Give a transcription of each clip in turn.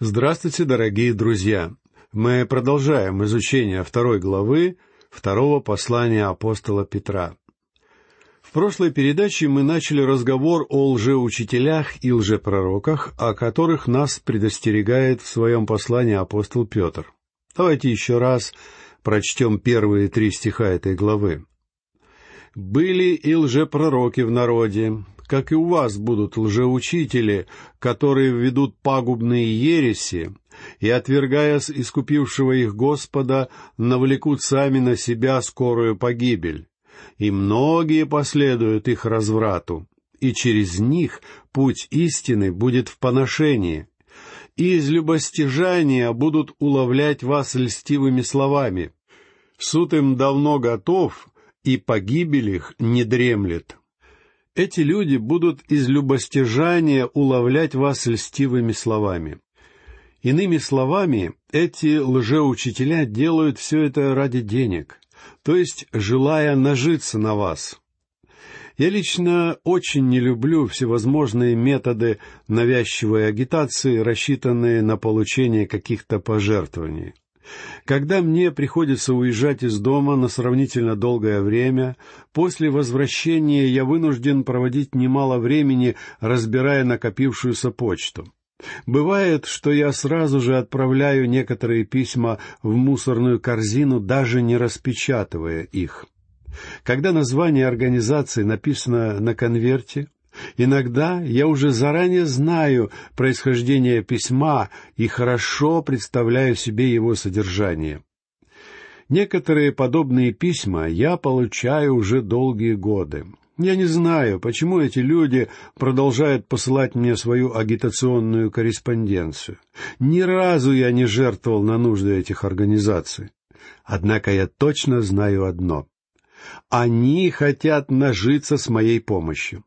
Здравствуйте, дорогие друзья! Мы продолжаем изучение второй главы второго послания апостола Петра. В прошлой передаче мы начали разговор о лжеучителях и лжепророках, о которых нас предостерегает в своем послании апостол Петр. Давайте еще раз прочтем первые три стиха этой главы. «Были и лжепророки в народе, как и у вас будут лжеучители, которые введут пагубные ереси, и, отвергая искупившего их Господа, навлекут сами на себя скорую погибель. И многие последуют их разврату, и через них путь истины будет в поношении. И из любостяжания будут уловлять вас льстивыми словами. Суд им давно готов, и погибель их не дремлет. Эти люди будут из любостяжания уловлять вас льстивыми словами. Иными словами, эти лжеучителя делают все это ради денег, то есть желая нажиться на вас. Я лично очень не люблю всевозможные методы навязчивой агитации, рассчитанные на получение каких-то пожертвований. Когда мне приходится уезжать из дома на сравнительно долгое время, после возвращения я вынужден проводить немало времени, разбирая накопившуюся почту. Бывает, что я сразу же отправляю некоторые письма в мусорную корзину, даже не распечатывая их. Когда название организации написано на конверте, Иногда я уже заранее знаю происхождение письма и хорошо представляю себе его содержание. Некоторые подобные письма я получаю уже долгие годы. Я не знаю, почему эти люди продолжают посылать мне свою агитационную корреспонденцию. Ни разу я не жертвовал на нужды этих организаций. Однако я точно знаю одно. Они хотят нажиться с моей помощью.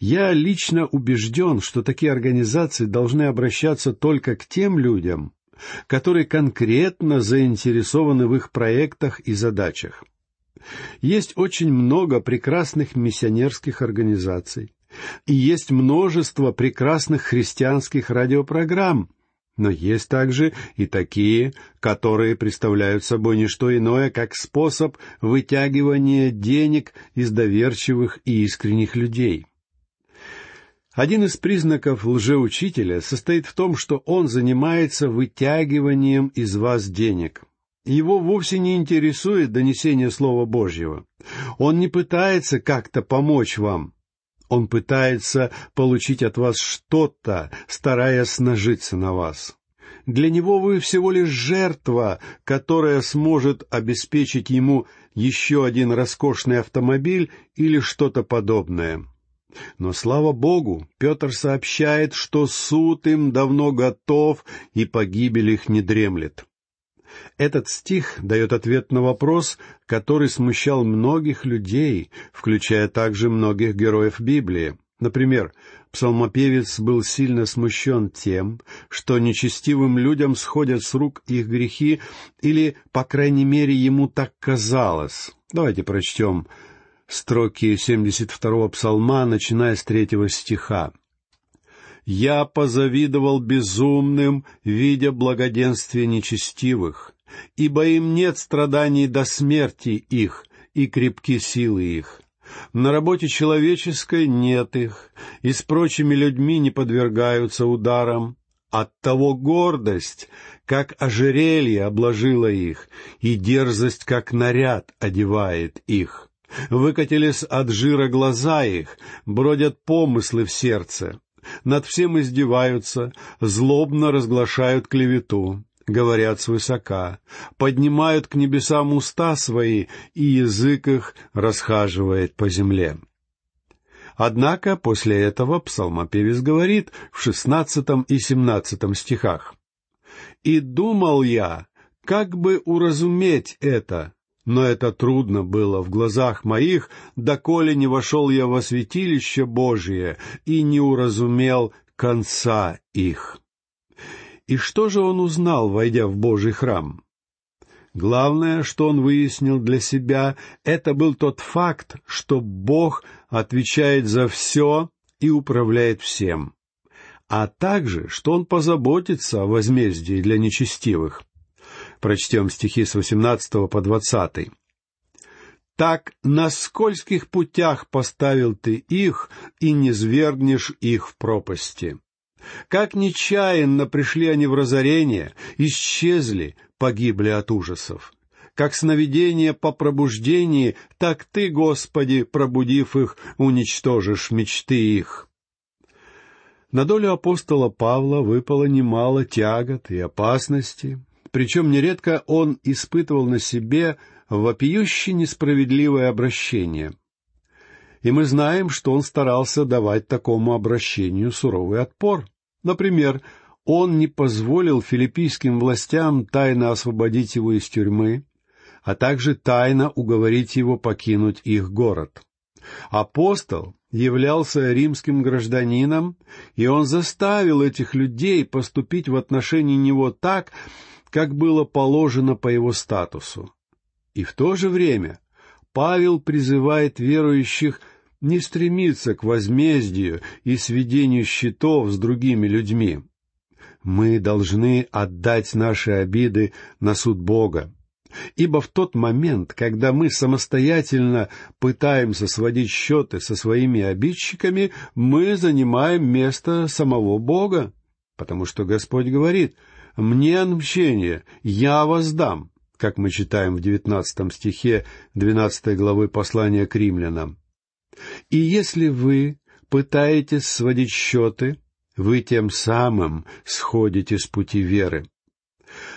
Я лично убежден, что такие организации должны обращаться только к тем людям, которые конкретно заинтересованы в их проектах и задачах. Есть очень много прекрасных миссионерских организаций, и есть множество прекрасных христианских радиопрограмм, но есть также и такие, которые представляют собой не что иное, как способ вытягивания денег из доверчивых и искренних людей. Один из признаков лжеучителя состоит в том, что он занимается вытягиванием из вас денег. Его вовсе не интересует донесение Слова Божьего. Он не пытается как-то помочь вам. Он пытается получить от вас что-то, стараясь нажиться на вас. Для него вы всего лишь жертва, которая сможет обеспечить ему еще один роскошный автомобиль или что-то подобное. Но, слава Богу, Петр сообщает, что суд им давно готов, и погибель их не дремлет. Этот стих дает ответ на вопрос, который смущал многих людей, включая также многих героев Библии. Например, псалмопевец был сильно смущен тем, что нечестивым людям сходят с рук их грехи, или, по крайней мере, ему так казалось. Давайте прочтем строки 72-го псалма, начиная с третьего стиха. «Я позавидовал безумным, видя благоденствие нечестивых, ибо им нет страданий до смерти их и крепки силы их. На работе человеческой нет их, и с прочими людьми не подвергаются ударам. Оттого гордость, как ожерелье, обложила их, и дерзость, как наряд, одевает их. Выкатились от жира глаза их, бродят помыслы в сердце. Над всем издеваются, злобно разглашают клевету, говорят свысока, поднимают к небесам уста свои, и язык их расхаживает по земле. Однако после этого псалмопевец говорит в шестнадцатом и семнадцатом стихах. «И думал я, как бы уразуметь это, но это трудно было в глазах моих, доколе не вошел я во святилище Божие и не уразумел конца их. И что же он узнал, войдя в Божий храм? Главное, что он выяснил для себя, это был тот факт, что Бог отвечает за все и управляет всем. а также, что Он позаботится о возмездии для нечестивых. Прочтем стихи с 18 по 20. «Так на скользких путях поставил ты их, и не свергнешь их в пропасти. Как нечаянно пришли они в разорение, исчезли, погибли от ужасов. Как сновидение по пробуждении, так ты, Господи, пробудив их, уничтожишь мечты их. На долю апостола Павла выпало немало тягот и опасностей, причем нередко он испытывал на себе вопиюще несправедливое обращение. И мы знаем, что он старался давать такому обращению суровый отпор. Например, он не позволил филиппийским властям тайно освободить его из тюрьмы, а также тайно уговорить его покинуть их город. Апостол являлся римским гражданином, и он заставил этих людей поступить в отношении него так, как было положено по его статусу. И в то же время Павел призывает верующих не стремиться к возмездию и сведению счетов с другими людьми. Мы должны отдать наши обиды на суд Бога. Ибо в тот момент, когда мы самостоятельно пытаемся сводить счеты со своими обидчиками, мы занимаем место самого Бога, потому что Господь говорит «Мне отмщение, я воздам», как мы читаем в девятнадцатом стихе двенадцатой главы послания к римлянам. И если вы пытаетесь сводить счеты, вы тем самым сходите с пути веры.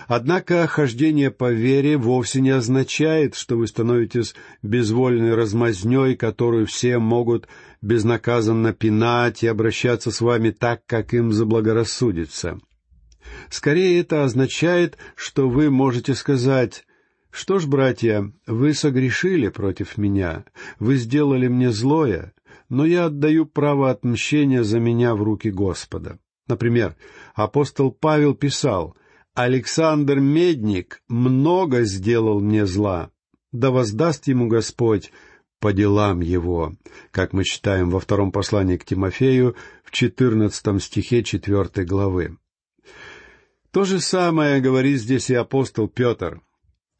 Однако хождение по вере вовсе не означает, что вы становитесь безвольной размазней, которую все могут безнаказанно пинать и обращаться с вами так, как им заблагорассудится. Скорее это означает, что вы можете сказать «Что ж, братья, вы согрешили против меня, вы сделали мне злое, но я отдаю право отмщения за меня в руки Господа». Например, апостол Павел писал «Александр Медник много сделал мне зла, да воздаст ему Господь по делам его», как мы читаем во втором послании к Тимофею в четырнадцатом стихе четвертой главы. То же самое говорит здесь и апостол Петр.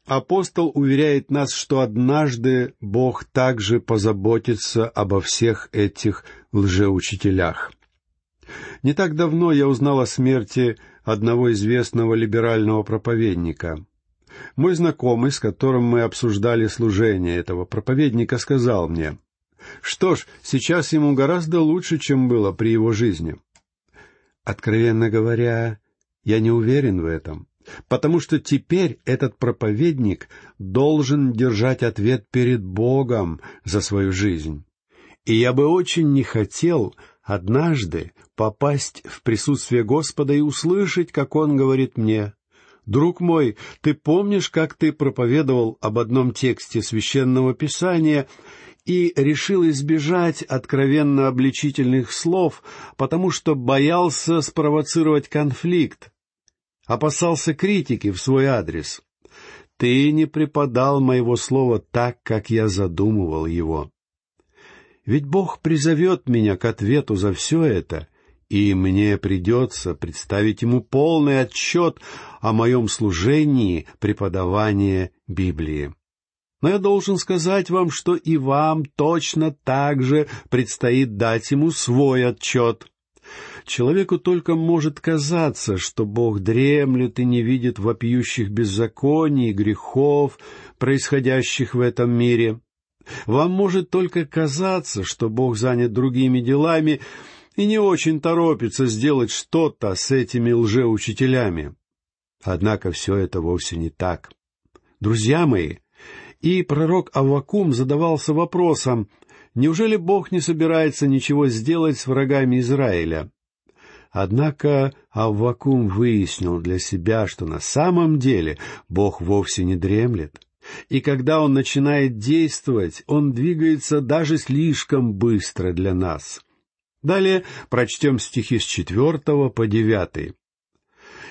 Апостол уверяет нас, что однажды Бог также позаботится обо всех этих лжеучителях. Не так давно я узнал о смерти одного известного либерального проповедника. Мой знакомый, с которым мы обсуждали служение этого проповедника, сказал мне, что ж, сейчас ему гораздо лучше, чем было при его жизни. Откровенно говоря, я не уверен в этом потому что теперь этот проповедник должен держать ответ перед Богом за свою жизнь. И я бы очень не хотел однажды попасть в присутствие Господа и услышать, как Он говорит мне, «Друг мой, ты помнишь, как ты проповедовал об одном тексте священного писания и решил избежать откровенно обличительных слов, потому что боялся спровоцировать конфликт, опасался критики в свой адрес. Ты не преподал моего слова так, как я задумывал его. Ведь Бог призовет меня к ответу за все это, и мне придется представить Ему полный отчет о моем служении преподавания Библии. Но я должен сказать вам, что и вам точно так же предстоит дать Ему свой отчет. Человеку только может казаться, что Бог дремлет и не видит вопиющих беззаконий и грехов, происходящих в этом мире. Вам может только казаться, что Бог занят другими делами и не очень торопится сделать что-то с этими лжеучителями. Однако все это вовсе не так. Друзья мои, и пророк Аввакум задавался вопросом, неужели Бог не собирается ничего сделать с врагами Израиля? Однако Аввакум выяснил для себя, что на самом деле Бог вовсе не дремлет. И когда Он начинает действовать, Он двигается даже слишком быстро для нас. Далее прочтем стихи с четвертого по девятый.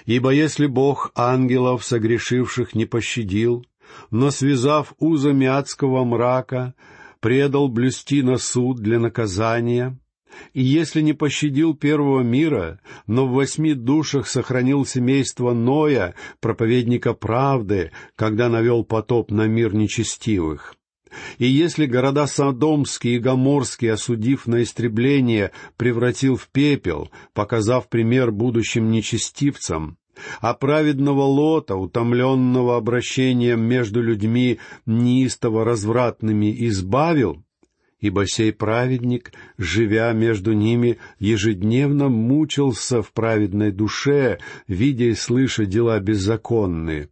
«Ибо если Бог ангелов, согрешивших, не пощадил, но, связав узами адского мрака, предал блюсти на суд для наказания, И если не пощадил первого мира, но в восьми душах сохранил семейство Ноя, проповедника правды, когда навел потоп на мир нечестивых, и если города Содомские и Гоморские, осудив на истребление, превратил в пепел, показав пример будущим нечестивцам, а праведного Лота, утомленного обращением между людьми неистово развратными, избавил, ибо сей праведник, живя между ними, ежедневно мучился в праведной душе, видя и слыша дела беззаконные,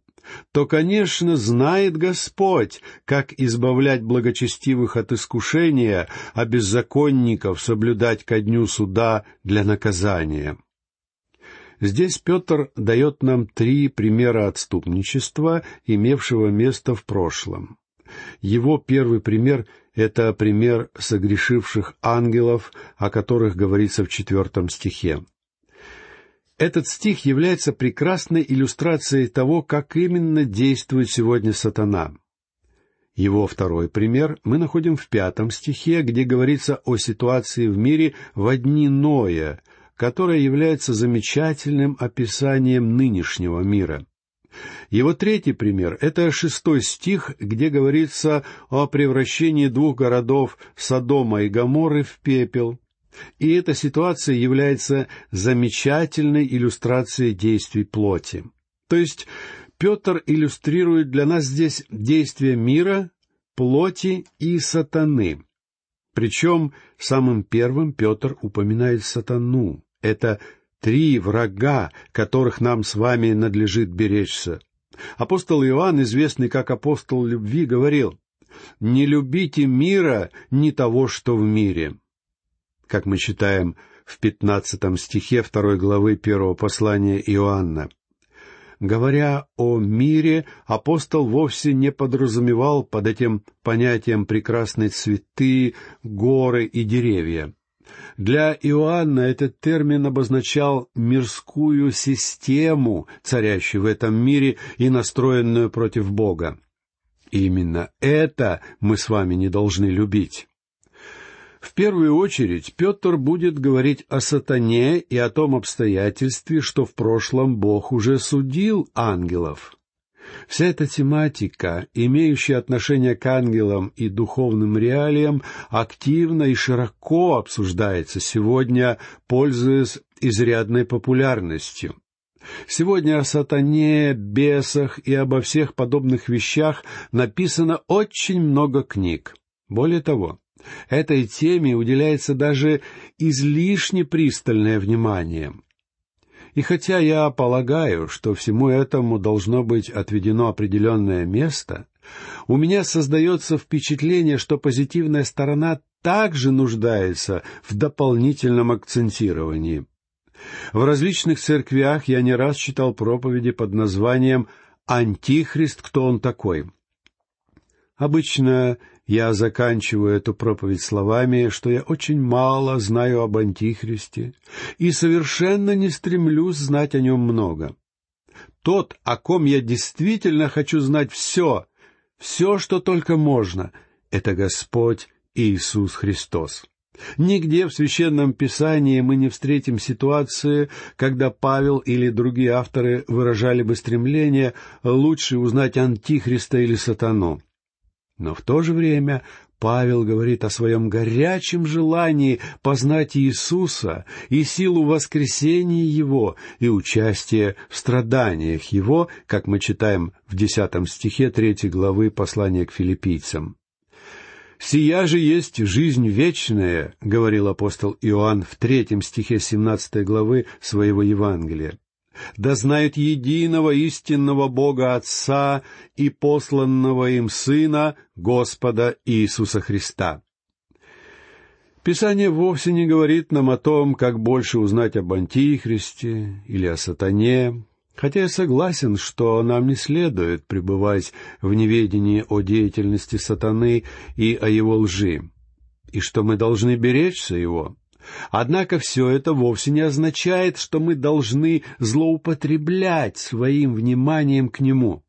то, конечно, знает Господь, как избавлять благочестивых от искушения, а беззаконников соблюдать ко дню суда для наказания. Здесь Петр дает нам три примера отступничества, имевшего место в прошлом. Его первый пример — это пример согрешивших ангелов, о которых говорится в четвертом стихе. Этот стих является прекрасной иллюстрацией того, как именно действует сегодня сатана. Его второй пример мы находим в пятом стихе, где говорится о ситуации в мире в дни Ноя, которая является замечательным описанием нынешнего мира. Его третий пример — это шестой стих, где говорится о превращении двух городов Содома и Гоморры в пепел, и эта ситуация является замечательной иллюстрацией действий плоти. То есть Петр иллюстрирует для нас здесь действия мира, плоти и сатаны. Причем самым первым Петр упоминает сатану. Это три врага, которых нам с вами надлежит беречься. Апостол Иоанн, известный как апостол любви, говорил, «Не любите мира, ни того, что в мире» как мы читаем в пятнадцатом стихе второй главы первого послания Иоанна. Говоря о мире, апостол вовсе не подразумевал под этим понятием прекрасные цветы, горы и деревья. Для Иоанна этот термин обозначал мирскую систему, царящую в этом мире и настроенную против Бога. Именно это мы с вами не должны любить. В первую очередь Петр будет говорить о сатане и о том обстоятельстве, что в прошлом Бог уже судил ангелов. Вся эта тематика, имеющая отношение к ангелам и духовным реалиям, активно и широко обсуждается сегодня, пользуясь изрядной популярностью. Сегодня о сатане, бесах и обо всех подобных вещах написано очень много книг. Более того, Этой теме уделяется даже излишне пристальное внимание. И хотя я полагаю, что всему этому должно быть отведено определенное место, у меня создается впечатление, что позитивная сторона также нуждается в дополнительном акцентировании. В различных церквях я не раз читал проповеди под названием «Антихрист. Кто он такой?». Обычно я заканчиваю эту проповедь словами, что я очень мало знаю об Антихристе и совершенно не стремлюсь знать о нем много. Тот, о ком я действительно хочу знать все, все, что только можно, это Господь Иисус Христос. Нигде в Священном Писании мы не встретим ситуации, когда Павел или другие авторы выражали бы стремление лучше узнать Антихриста или Сатану. Но в то же время Павел говорит о своем горячем желании познать Иисуса и силу воскресения Его и участие в страданиях Его, как мы читаем в десятом стихе третьей главы послания к филиппийцам. «Сия же есть жизнь вечная», — говорил апостол Иоанн в третьем стихе семнадцатой главы своего Евангелия да знают единого истинного Бога Отца и посланного им Сына, Господа Иисуса Христа. Писание вовсе не говорит нам о том, как больше узнать об Антихристе или о сатане, хотя я согласен, что нам не следует пребывать в неведении о деятельности сатаны и о его лжи, и что мы должны беречься его. Однако все это вовсе не означает, что мы должны злоупотреблять своим вниманием к нему.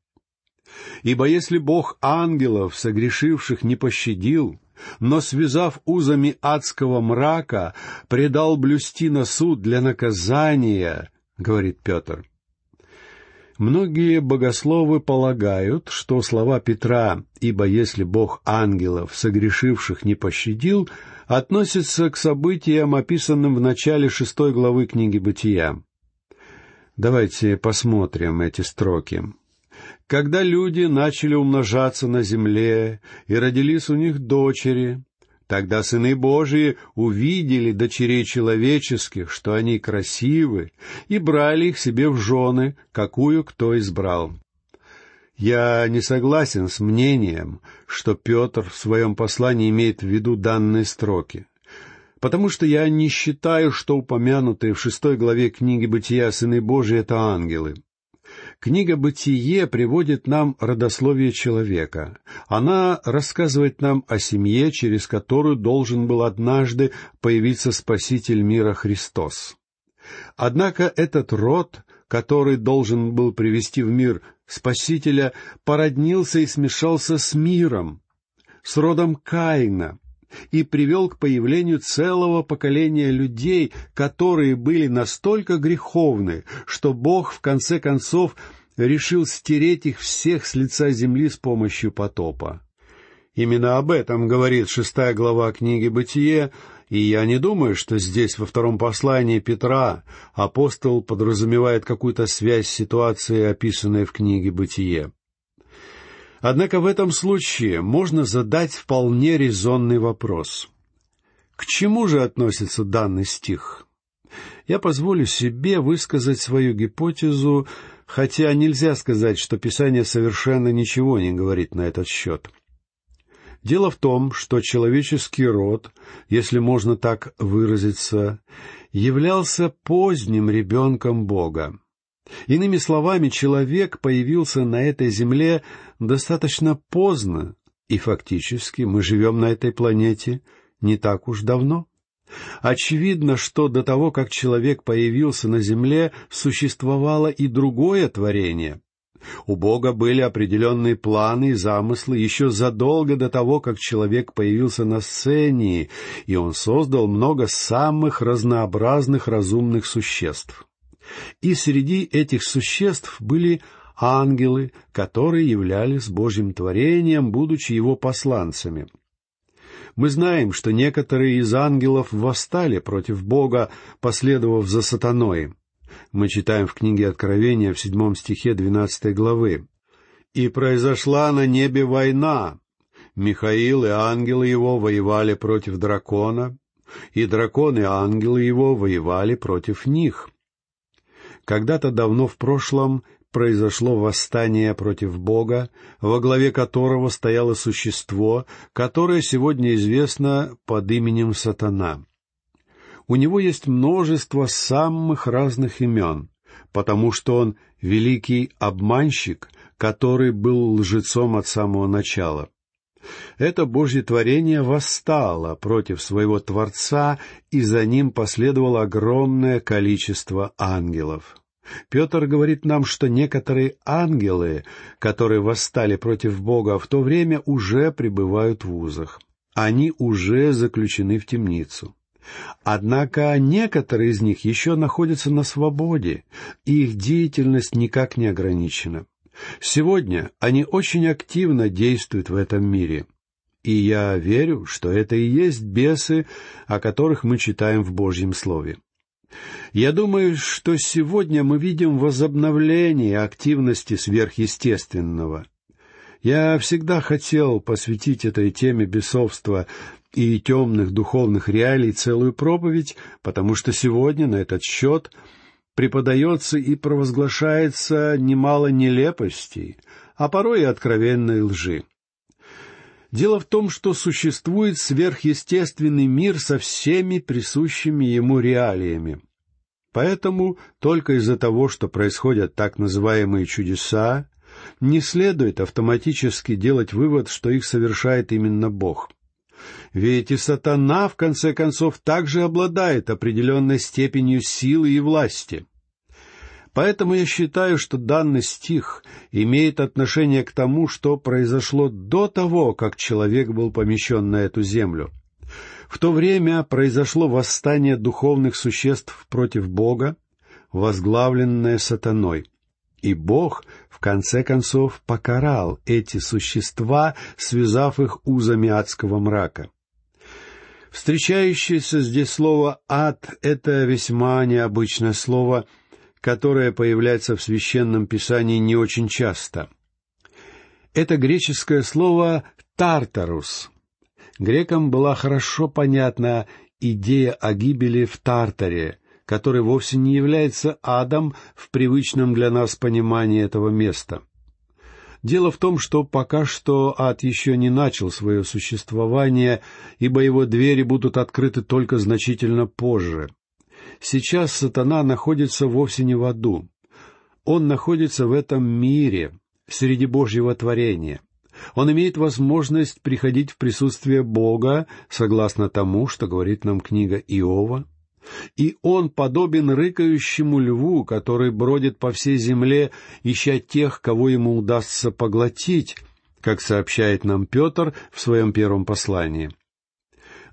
Ибо если Бог ангелов, согрешивших, не пощадил, но, связав узами адского мрака, предал блюсти на суд для наказания, — говорит Петр. Многие богословы полагают, что слова Петра «Ибо если Бог ангелов, согрешивших, не пощадил», относятся к событиям, описанным в начале шестой главы книги «Бытия». Давайте посмотрим эти строки. Когда люди начали умножаться на земле, и родились у них дочери, тогда сыны Божии увидели дочерей человеческих, что они красивы, и брали их себе в жены, какую кто избрал. Я не согласен с мнением, что Петр в своем послании имеет в виду данные строки потому что я не считаю, что упомянутые в шестой главе книги «Бытия» сыны Божии — это ангелы. Книга «Бытие» приводит нам родословие человека. Она рассказывает нам о семье, через которую должен был однажды появиться Спаситель мира Христос. Однако этот род, который должен был привести в мир Спасителя, породнился и смешался с миром, с родом Каина, и привел к появлению целого поколения людей, которые были настолько греховны, что Бог в конце концов решил стереть их всех с лица земли с помощью потопа. Именно об этом говорит шестая глава книги «Бытие», и я не думаю, что здесь, во втором послании Петра, апостол подразумевает какую-то связь с ситуацией, описанной в книге «Бытие». Однако в этом случае можно задать вполне резонный вопрос. К чему же относится данный стих? Я позволю себе высказать свою гипотезу, хотя нельзя сказать, что Писание совершенно ничего не говорит на этот счет. Дело в том, что человеческий род, если можно так выразиться, являлся поздним ребенком Бога. Иными словами, человек появился на этой земле достаточно поздно, и фактически мы живем на этой планете не так уж давно. Очевидно, что до того, как человек появился на земле, существовало и другое творение. У Бога были определенные планы и замыслы еще задолго до того, как человек появился на сцене, и он создал много самых разнообразных разумных существ. И среди этих существ были ангелы, которые являлись Божьим творением, будучи его посланцами. Мы знаем, что некоторые из ангелов восстали против Бога, последовав за сатаной. Мы читаем в книге Откровения в седьмом стихе двенадцатой главы. «И произошла на небе война. Михаил и ангелы его воевали против дракона, и дракон и ангелы его воевали против них. Когда-то давно в прошлом произошло восстание против Бога, во главе которого стояло существо, которое сегодня известно под именем Сатана. У него есть множество самых разных имен, потому что он великий обманщик, который был лжецом от самого начала. Это Божье творение восстало против своего Творца, и за ним последовало огромное количество ангелов. Петр говорит нам, что некоторые ангелы, которые восстали против Бога в то время, уже пребывают в узах. Они уже заключены в темницу. Однако некоторые из них еще находятся на свободе, и их деятельность никак не ограничена. Сегодня они очень активно действуют в этом мире. И я верю, что это и есть бесы, о которых мы читаем в Божьем Слове. Я думаю, что сегодня мы видим возобновление активности сверхъестественного. Я всегда хотел посвятить этой теме бесовства и темных духовных реалий целую проповедь, потому что сегодня на этот счет преподается и провозглашается немало нелепостей, а порой и откровенной лжи. Дело в том, что существует сверхъестественный мир со всеми присущими ему реалиями. Поэтому только из-за того, что происходят так называемые чудеса, не следует автоматически делать вывод, что их совершает именно Бог. Ведь и сатана, в конце концов, также обладает определенной степенью силы и власти. Поэтому я считаю, что данный стих имеет отношение к тому, что произошло до того, как человек был помещен на эту землю. В то время произошло восстание духовных существ против Бога, возглавленное сатаной. И Бог, в конце концов, покарал эти существа, связав их узами адского мрака. Встречающееся здесь слово «ад» — это весьма необычное слово, которое появляется в Священном Писании не очень часто. Это греческое слово «тартарус». Грекам была хорошо понятна идея о гибели в Тартаре, который вовсе не является адом в привычном для нас понимании этого места. Дело в том, что пока что ад еще не начал свое существование, ибо его двери будут открыты только значительно позже. Сейчас сатана находится вовсе не в аду. Он находится в этом мире, среди Божьего творения. Он имеет возможность приходить в присутствие Бога, согласно тому, что говорит нам книга Иова, и он подобен рыкающему льву, который бродит по всей земле, ища тех, кого ему удастся поглотить, как сообщает нам Петр в своем первом послании.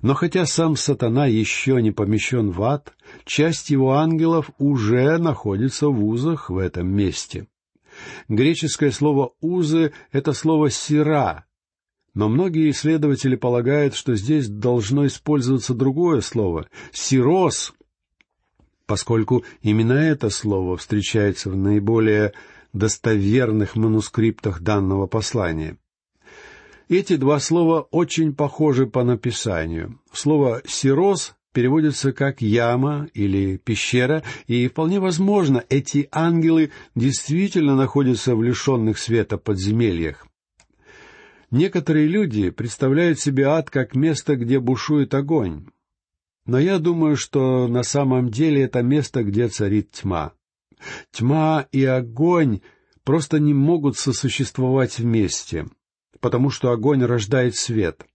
Но хотя сам сатана еще не помещен в ад, часть его ангелов уже находится в узах в этом месте. Греческое слово «узы» — это слово «сира», но многие исследователи полагают, что здесь должно использоваться другое слово — «сирос», поскольку именно это слово встречается в наиболее достоверных манускриптах данного послания. Эти два слова очень похожи по написанию. Слово «сирос» переводится как «яма» или «пещера», и вполне возможно, эти ангелы действительно находятся в лишенных света подземельях. Некоторые люди представляют себе ад как место, где бушует огонь. Но я думаю, что на самом деле это место, где царит тьма. Тьма и огонь просто не могут сосуществовать вместе, потому что огонь рождает свет.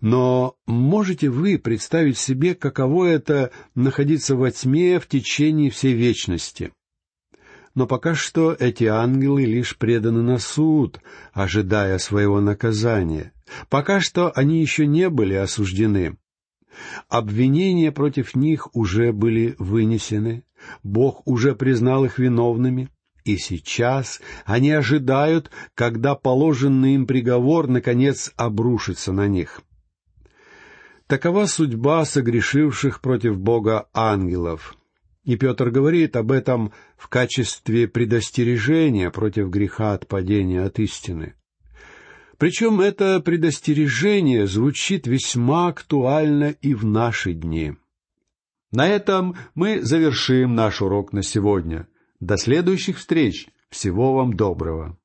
Но можете вы представить себе, каково это находиться во тьме в течение всей вечности? Но пока что эти ангелы лишь преданы на суд, ожидая своего наказания. Пока что они еще не были осуждены. Обвинения против них уже были вынесены, Бог уже признал их виновными, и сейчас они ожидают, когда положенный им приговор, наконец, обрушится на них. Такова судьба согрешивших против Бога ангелов — и Петр говорит об этом в качестве предостережения против греха от падения от истины. Причем это предостережение звучит весьма актуально и в наши дни. На этом мы завершим наш урок на сегодня. До следующих встреч. Всего вам доброго.